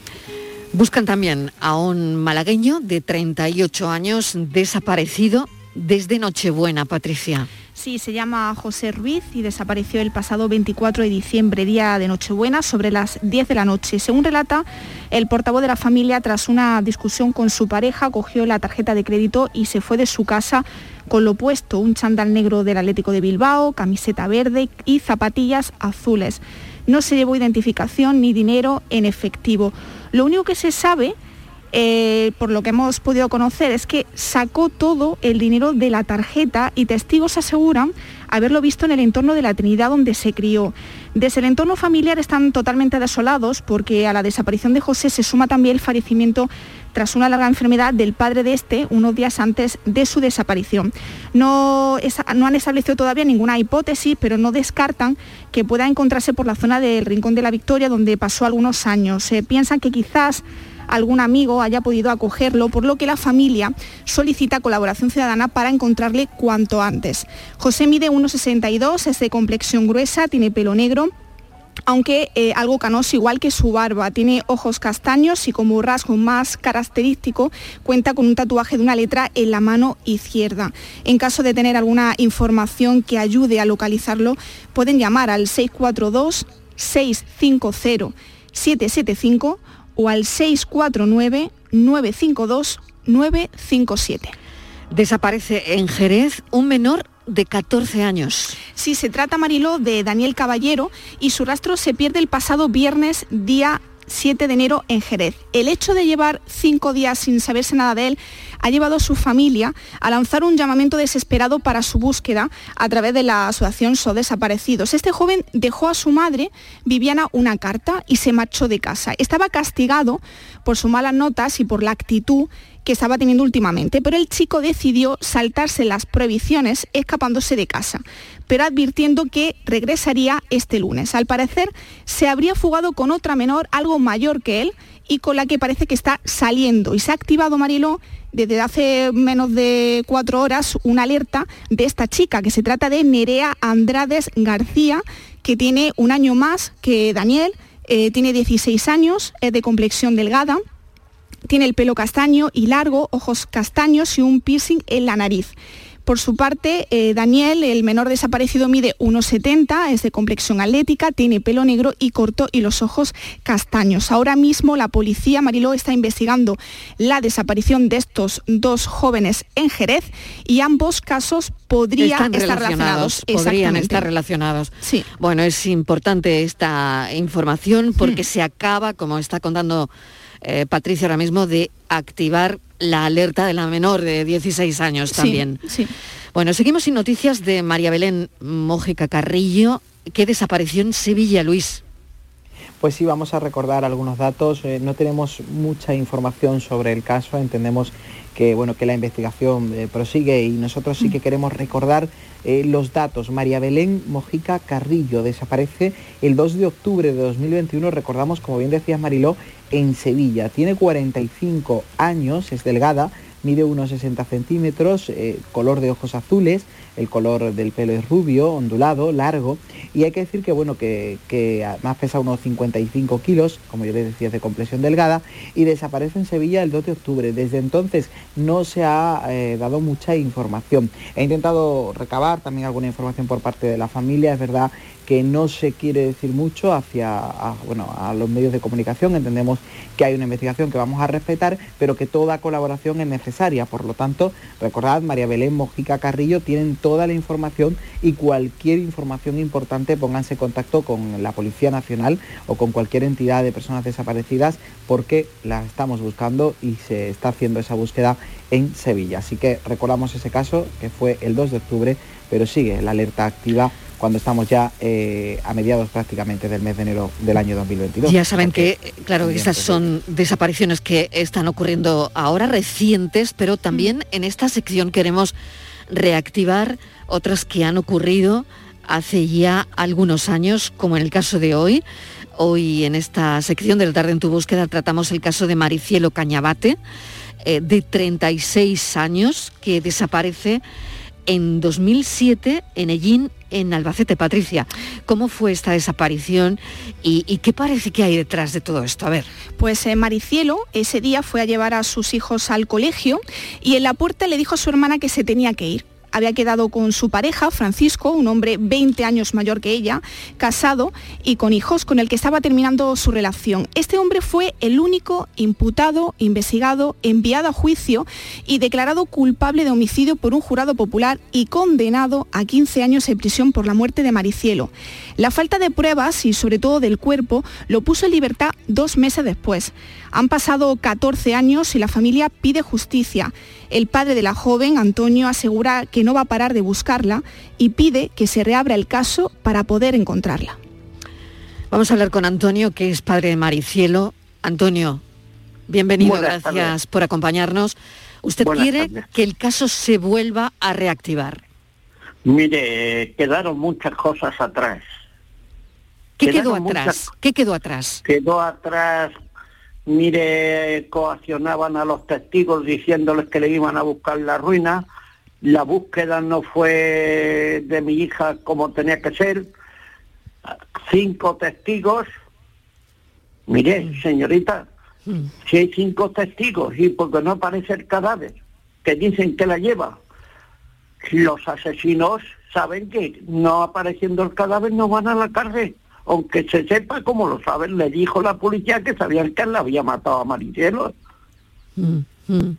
Buscan también a un malagueño de 38 años desaparecido desde Nochebuena, Patricia. Sí, se llama José Ruiz y desapareció el pasado 24 de diciembre, día de Nochebuena, sobre las 10 de la noche. Según relata el portavoz de la familia, tras una discusión con su pareja, cogió la tarjeta de crédito y se fue de su casa con lo puesto, un chándal negro del Atlético de Bilbao, camiseta verde y zapatillas azules. No se llevó identificación ni dinero en efectivo. Lo único que se sabe eh, por lo que hemos podido conocer, es que sacó todo el dinero de la tarjeta y testigos aseguran haberlo visto en el entorno de la Trinidad donde se crió. Desde el entorno familiar están totalmente desolados porque a la desaparición de José se suma también el fallecimiento tras una larga enfermedad del padre de este unos días antes de su desaparición. No, no han establecido todavía ninguna hipótesis, pero no descartan que pueda encontrarse por la zona del Rincón de la Victoria, donde pasó algunos años. Se piensan que quizás algún amigo haya podido acogerlo, por lo que la familia solicita colaboración ciudadana para encontrarle cuanto antes. José mide 1,62, es de complexión gruesa, tiene pelo negro, aunque eh, algo canoso igual que su barba. Tiene ojos castaños y como rasgo más característico cuenta con un tatuaje de una letra en la mano izquierda. En caso de tener alguna información que ayude a localizarlo, pueden llamar al 642 650 775 o al 649 952 957. Desaparece en Jerez un menor de 14 años. Sí, se trata, Mariló, de Daniel Caballero y su rastro se pierde el pasado viernes, día 7 de enero en Jerez. El hecho de llevar cinco días sin saberse nada de él ha llevado a su familia a lanzar un llamamiento desesperado para su búsqueda a través de la asociación So Desaparecidos. Este joven dejó a su madre, Viviana, una carta y se marchó de casa. Estaba castigado por sus malas notas y por la actitud que estaba teniendo últimamente, pero el chico decidió saltarse las prohibiciones escapándose de casa, pero advirtiendo que regresaría este lunes. Al parecer se habría fugado con otra menor, algo mayor que él, y con la que parece que está saliendo. Y se ha activado, Mariló, desde hace menos de cuatro horas, una alerta de esta chica, que se trata de Nerea Andrades García, que tiene un año más que Daniel, eh, tiene 16 años, es de complexión delgada, tiene el pelo castaño y largo, ojos castaños y un piercing en la nariz. Por su parte, eh, Daniel, el menor desaparecido, mide 1,70, es de complexión atlética, tiene pelo negro y corto y los ojos castaños. Ahora mismo la policía Mariló está investigando la desaparición de estos dos jóvenes en Jerez y ambos casos podrían estar relacionados, podrían Exactamente. estar relacionados. Sí. Bueno, es importante esta información porque se acaba, como está contando eh, Patricia ahora mismo, de activar la alerta de la menor de 16 años Sí, también. sí. Bueno, seguimos sin noticias de María Belén Mójica Carrillo, que desapareció en Sevilla, Luis. Pues sí, vamos a recordar algunos datos. Eh, no tenemos mucha información sobre el caso. Entendemos que, bueno, que la investigación eh, prosigue y nosotros sí que queremos recordar eh, los datos. María Belén Mojica Carrillo desaparece el 2 de octubre de 2021. Recordamos, como bien decías Mariló, en Sevilla. Tiene 45 años, es delgada, mide unos 60 centímetros, color de ojos azules, el color del pelo es rubio, ondulado, largo, y hay que decir que bueno, que, que además pesa unos 55 kilos, como yo les decía, es de complexión delgada, y desaparece en Sevilla el 2 de octubre. Desde entonces no se ha eh, dado mucha información. He intentado recabar también alguna información por parte de la familia, es verdad que no se quiere decir mucho hacia bueno, a los medios de comunicación. Entendemos que hay una investigación que vamos a respetar, pero que toda colaboración es necesaria. Por lo tanto, recordad, María Belén Mojica Carrillo tienen toda la información y cualquier información importante pónganse en contacto con la Policía Nacional o con cualquier entidad de personas desaparecidas porque las estamos buscando y se está haciendo esa búsqueda en Sevilla. Así que recordamos ese caso que fue el 2 de octubre, pero sigue la alerta activa cuando estamos ya eh, a mediados prácticamente del mes de enero del año 2022. Ya saben que, eh, claro, estas son desapariciones que están ocurriendo ahora, recientes, pero también en esta sección queremos reactivar otras que han ocurrido hace ya algunos años, como en el caso de hoy. Hoy en esta sección de la tarde en tu búsqueda tratamos el caso de Maricielo Cañabate, eh, de 36 años, que desaparece en 2007 en Ellín, en Albacete. Patricia, ¿cómo fue esta desaparición y, qué parece que hay detrás de todo esto? A ver. Pues eh, Maricielo ese día fue a llevar a sus hijos al colegio y en la puerta le dijo a su hermana que se tenía que ir. Había quedado con su pareja, Francisco, un hombre 20 años mayor que ella, casado y con hijos, con el que estaba terminando su relación. Este hombre fue el único imputado, investigado, enviado a juicio y declarado culpable de homicidio por un jurado popular y condenado a 15 años en prisión por la muerte de Maricielo. La falta de pruebas y sobre todo del cuerpo lo puso en libertad dos meses después. Han pasado 14 años y la familia pide justicia. El padre de la joven, Antonio, asegura que no va a parar de buscarla y pide que se reabra el caso para poder encontrarla. Vamos a hablar con Antonio, que es padre de Maricielo. Antonio, bienvenido, Buenas gracias tardes. por acompañarnos. ¿Usted Buenas quiere tardes. que el caso se vuelva a reactivar? Mire, quedaron muchas cosas atrás. ¿Qué quedó atrás? muchas- ¿Qué quedó atrás? Quedó atrás Mire, coaccionaban a los testigos diciéndoles que le iban a buscar la ruina. La búsqueda no fue de mi hija como tenía que ser. Cinco testigos. Mire, señorita, si hay cinco testigos y porque no aparece el cadáver, que dicen que la lleva, los asesinos saben que no apareciendo el cadáver no van a la cárcel. Aunque se sepa, como lo saben, le dijo la policía que sabían que él la había matado a Maricelo. Mm, mm.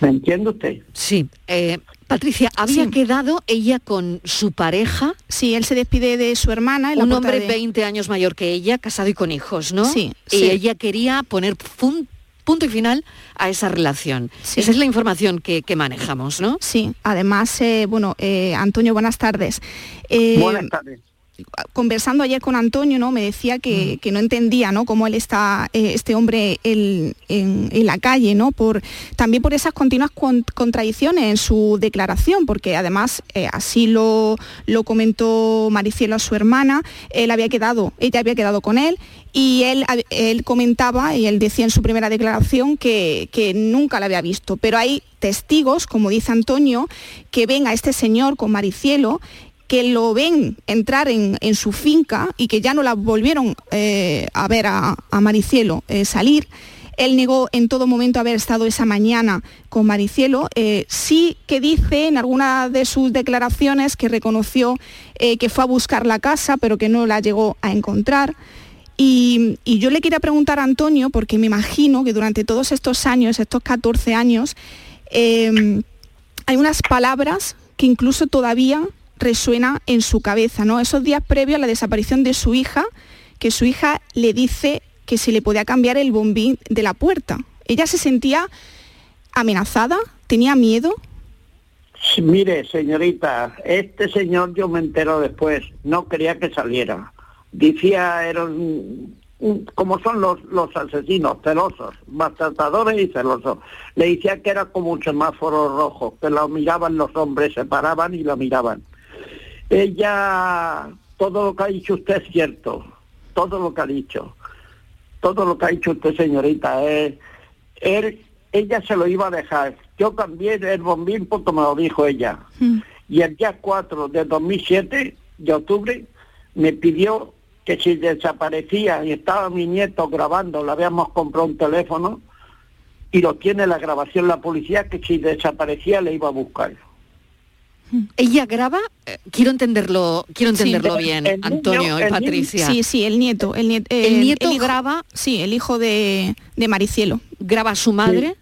¿Me entiende usted? Sí. Eh, Patricia, ¿había Sí. quedado ella con su pareja? Sí, él se despide de su hermana. en Un hombre de- 20 años mayor que ella, casado y con hijos, ¿no? Sí, Y sí. ella quería poner fun- punto y final a esa relación. Esa es la información que, que manejamos, ¿no? Sí, además, eh, bueno, eh, Antonio, buenas tardes. Eh, Buenas tardes. Conversando ayer con Antonio, ¿no? Me decía Mm. que, que no entendía, ¿no? Cómo él está, eh, este hombre el- en, en la calle, ¿no? Por, también por esas continuas con- contradicciones en su declaración, porque además eh, así lo, lo comentó Maricielo a su hermana, él había quedado, ella había quedado con él y él, él comentaba y él decía en su primera declaración que, que nunca la había visto, pero hay testigos, como dice Antonio, que ven a este señor con Maricielo que lo ven entrar en, su finca y que ya no la volvieron eh, a ver a, a Maricielo eh, salir. Él negó en todo momento haber estado esa mañana con Maricielo. Eh, sí que dice en alguna de sus declaraciones que reconoció que fue a buscar la casa, pero que no la llegó a encontrar. Y, yo le quería preguntar a Antonio, porque me imagino que durante todos estos años, estos 14 años, hay unas palabras que incluso todavía resuena en su cabeza, ¿no? Esos días previos a la desaparición de su hija, que su hija le dice que se le podía cambiar el bombín de la puerta. Ella se sentía amenazada, tenía miedo. Mire, señorita, este señor yo me entero después, no quería que saliera. Decía, era un- un- como son los, los asesinos, celosos, maltratadores y celosos. Le decía que era como un semáforo rojo, que lo miraban los hombres, se paraban y lo miraban. Ella, todo lo que ha dicho usted es cierto, todo lo que ha dicho, todo lo que ha dicho usted, señorita, es, él, ella se lo iba a dejar. Yo cambié el bombín porque me lo dijo ella. Y el día 4 de 2007, de octubre, me pidió que si desaparecía y estaba mi nieto grabando, le habíamos comprado un teléfono y lo tiene la grabación la policía, que si desaparecía le iba a buscar. Ella graba, eh, quiero entenderlo, quiero entenderlo Sí. bien, El niño- Antonio y Patricia. Sí, sí, el nieto. El, niet- El nieto hijo- graba- Sí, el hijo de, de Maricielo. ¿Graba a su madre?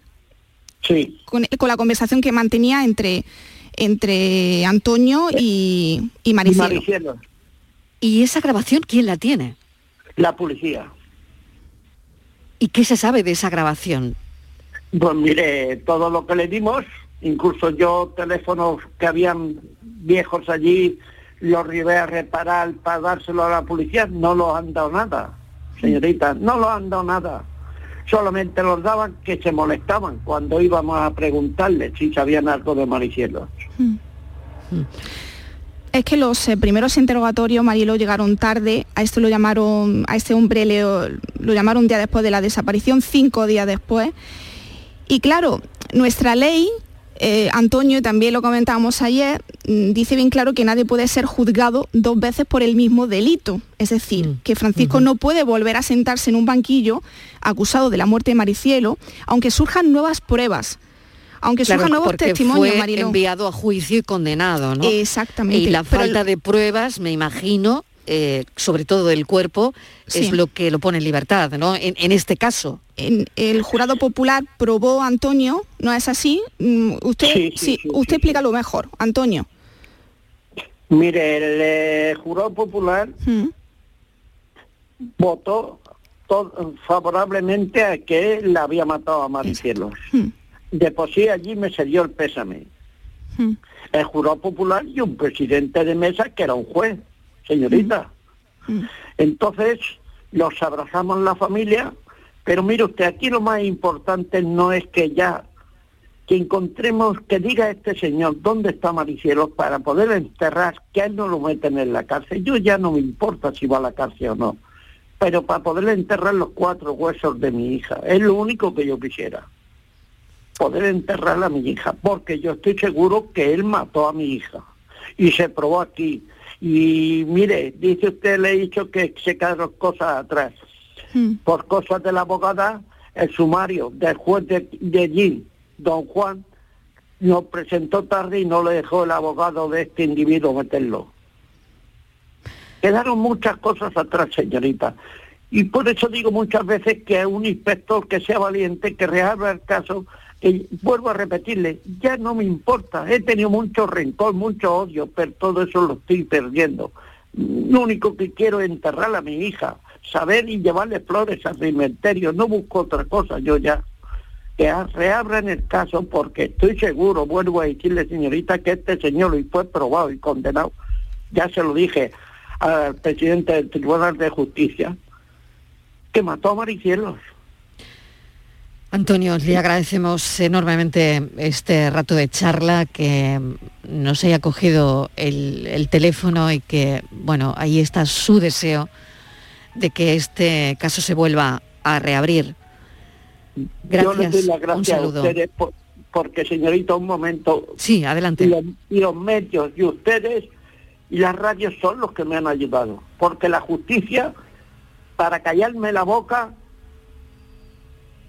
Sí. Con, con la conversación que mantenía entre, entre Antonio y, y Maricielo. Maricielo, ¿Y esa grabación quién la tiene? la policía. ¿Y qué se sabe de esa grabación? Pues mire, todo lo que le dimos, incluso yo teléfonos que habían viejos allí, los llevé a reparar para dárselo a la policía, no los han dado nada, señorita, no los han dado nada. Solamente los daban que se molestaban cuando íbamos a preguntarles si sabían algo de Maricielo. Es que los eh, primeros interrogatorios, Marielo, llegaron tarde. A este lo llamaron, a este hombre le- lo llamaron un día después de la desaparición, cinco días después. Y claro, nuestra ley, eh, Antonio, también lo comentábamos ayer, mm, dice bien claro que nadie puede ser juzgado dos veces por el mismo delito. Es decir, que Francisco no puede volver a sentarse en un banquillo acusado de la muerte de Maricielo, aunque surjan nuevas pruebas. Aunque Claro, surjan nuevos testimonios, fue Mariló. enviado a juicio y condenado, ¿no? Exactamente. Y la Pero falta de pruebas, me imagino, eh, sobre todo del cuerpo, Sí. es lo que lo pone en libertad, ¿no? En, en este caso. en- el jurado popular probó a Antonio, ¿no es así? Mm, Usted, Sí, sí, sí, sí, usted explícalo mejor, Antonio. Mire, el eh, jurado popular Mm, votó favorablemente a que él la había matado a Maricielo. mm, De por sí allí me dio el pésame. mm. El jurado popular y un presidente de mesa que era un juez, señorita. Entonces los abrazamos la familia, pero mire usted, aquí lo más importante no es que ya que encontremos, que diga este señor dónde está Maricielo para poder enterrar, que a él no lo meten en la cárcel. Yo ya no me importa si va a la cárcel o no. pero para poder enterrar los cuatro huesos de mi hija. Es lo único que yo quisiera. Poder enterrar a mi hija, porque yo estoy seguro que él mató a mi hija. Y se probó aquí. Y mire, dice usted, le he dicho que se quedaron cosas atrás. Por cosas de la abogada, el sumario del juez de, de allí, don Juan, nos presentó tarde y no le dejó el abogado de este individuo meterlo. Quedaron muchas cosas atrás, señorita. Y por eso digo muchas veces que un inspector que sea valiente, que reabra el caso, que vuelvo a repetirle, ya no me importa, he tenido mucho rencor, mucho odio, pero todo eso lo estoy perdiendo. Lo único que quiero es enterrar a mi hija, saber y llevarle flores al cementerio, no busco otra cosa, yo ya. Que reabran el caso porque estoy seguro, vuelvo a decirle señorita, que este señor y fue probado y condenado. Ya se lo dije al presidente del Tribunal de Justicia, que mató a Maricielos. Antonio, le agradecemos enormemente este rato de charla, que nos haya cogido el, el teléfono y que, bueno, ahí está su deseo de que este caso se vuelva a reabrir. Yo les doy Gracias. las Un gracias a saludo. ustedes por- porque, señorita, un momento. Sí, adelante. Y los, y los medios y ustedes y las radios son los que me han ayudado. Porque la justicia, para callarme la boca,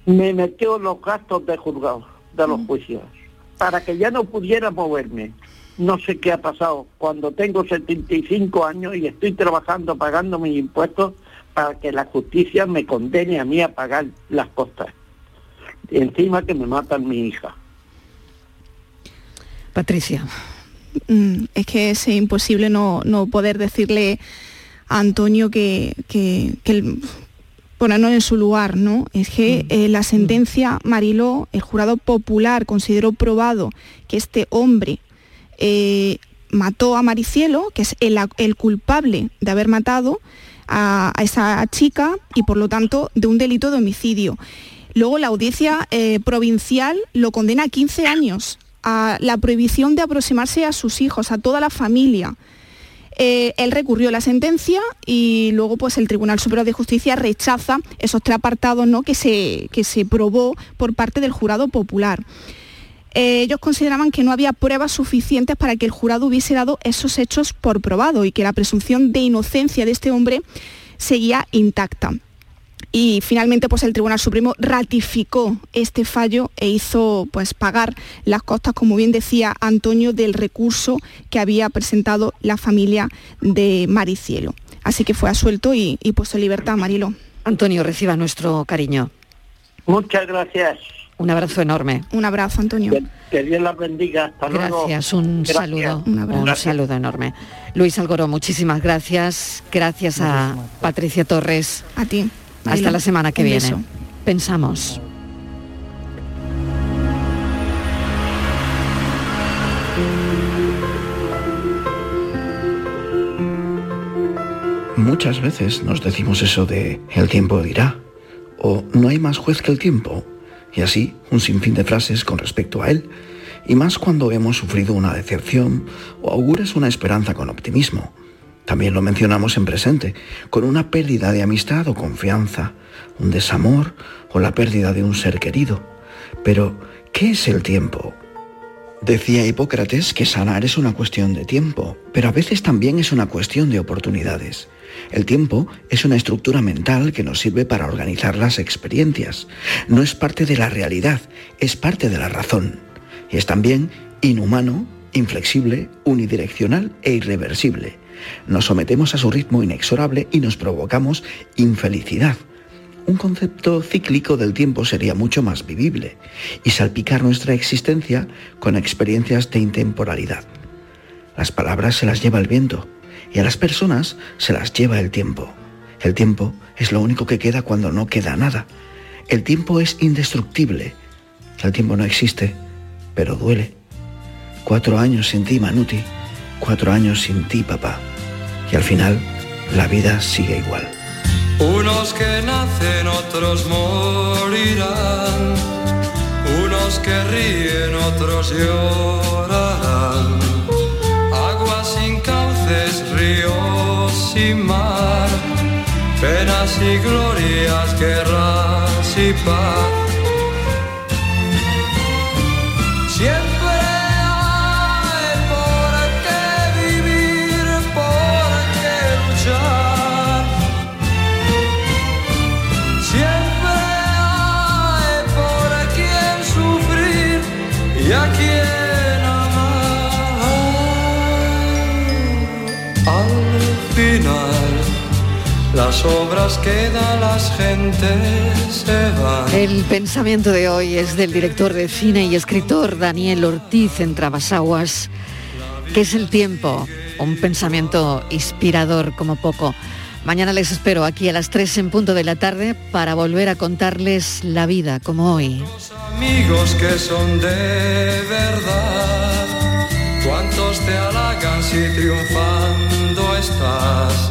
me metió los gastos de juzgado, de los juicios, para que ya no pudiera moverme. No sé qué ha pasado. Cuando tengo 75 años y estoy trabajando pagando mis impuestos para que la justicia me condene a mí a pagar las costas. Y encima que me matan mi hija. Patricia. Mm, es que es imposible no, no poder decirle a Antonio que, que, que el- ponernos en su lugar, ¿no? Es que eh, la sentencia Mariló, el jurado popular consideró probado que este hombre eh, mató a Maricielo, que es el, el culpable de haber matado a, a esa chica y por lo tanto de un delito de homicidio. Luego la audiencia eh, provincial lo condena a 15 años a la prohibición de aproximarse a sus hijos, a toda la familia. Eh, él recurrió la sentencia y luego pues el Tribunal Superior de Justicia rechaza esos tres apartados ¿no? que, se, que se probó por parte del jurado popular. Eh, ellos consideraban que no había pruebas suficientes para que el jurado hubiese dado esos hechos por probado y que la presunción de inocencia de este hombre seguía intacta. Y finalmente pues el Tribunal Supremo ratificó este fallo e hizo pues pagar las costas, como bien decía Antonio, del recurso que había presentado la familia de Maricielo. Así que fue asuelto y, y puesto en libertad, Marilo. Antonio, reciba nuestro cariño. Muchas gracias. Un abrazo enorme. Un abrazo, Antonio. Que Dios las bendiga. Hasta luego. Gracias, un Gracias. saludo, Un saludo enorme. Luis Algoró, muchísimas gracias. Gracias a Patricia Torres. A ti. Hasta la semana que viene. beso. Pensamos. Muchas veces nos decimos eso de el tiempo dirá o no hay más juez que el tiempo y así un sinfín de frases con respecto a él y más cuando hemos sufrido una decepción o auguras una esperanza con optimismo. También lo mencionamos en presente, con una pérdida de amistad o confianza, un desamor o la pérdida de un ser querido. Pero, ¿qué es el tiempo? Decía Hipócrates que sanar es una cuestión de tiempo, pero a veces también es una cuestión de oportunidades. El tiempo es una estructura mental que nos sirve para organizar las experiencias. No es parte de la realidad, es parte de la razón. Y es también inhumano, inflexible, unidireccional e irreversible. Nos sometemos a su ritmo inexorable y nos provocamos infelicidad. Un concepto cíclico del tiempo sería mucho más vivible y salpicar nuestra existencia con experiencias de intemporalidad. Las palabras se las lleva el viento y a las personas se las lleva el tiempo. El tiempo es lo único que queda cuando no queda nada. El tiempo es indestructible. El tiempo no existe, pero duele. Cuatro años sin ti, Manuti. Cuatro años sin ti, papá. Y al final, la vida sigue igual. Unos que nacen, otros morirán. Unos que ríen, otros llorarán. Aguas sin cauces, ríos sin mar. Penas y glorias, guerras y paz. Las obras quedan, las gentes se van. El pensamiento de hoy es del director de cine y escritor Daniel Ortiz en Trabasaguas, que es el tiempo, un pensamiento inspirador como poco. Mañana les espero aquí a las 3 en punto de la tarde para volver a contarles la vida como hoy. amigos que son de verdad. Cuántos te halagan si triunfando estás.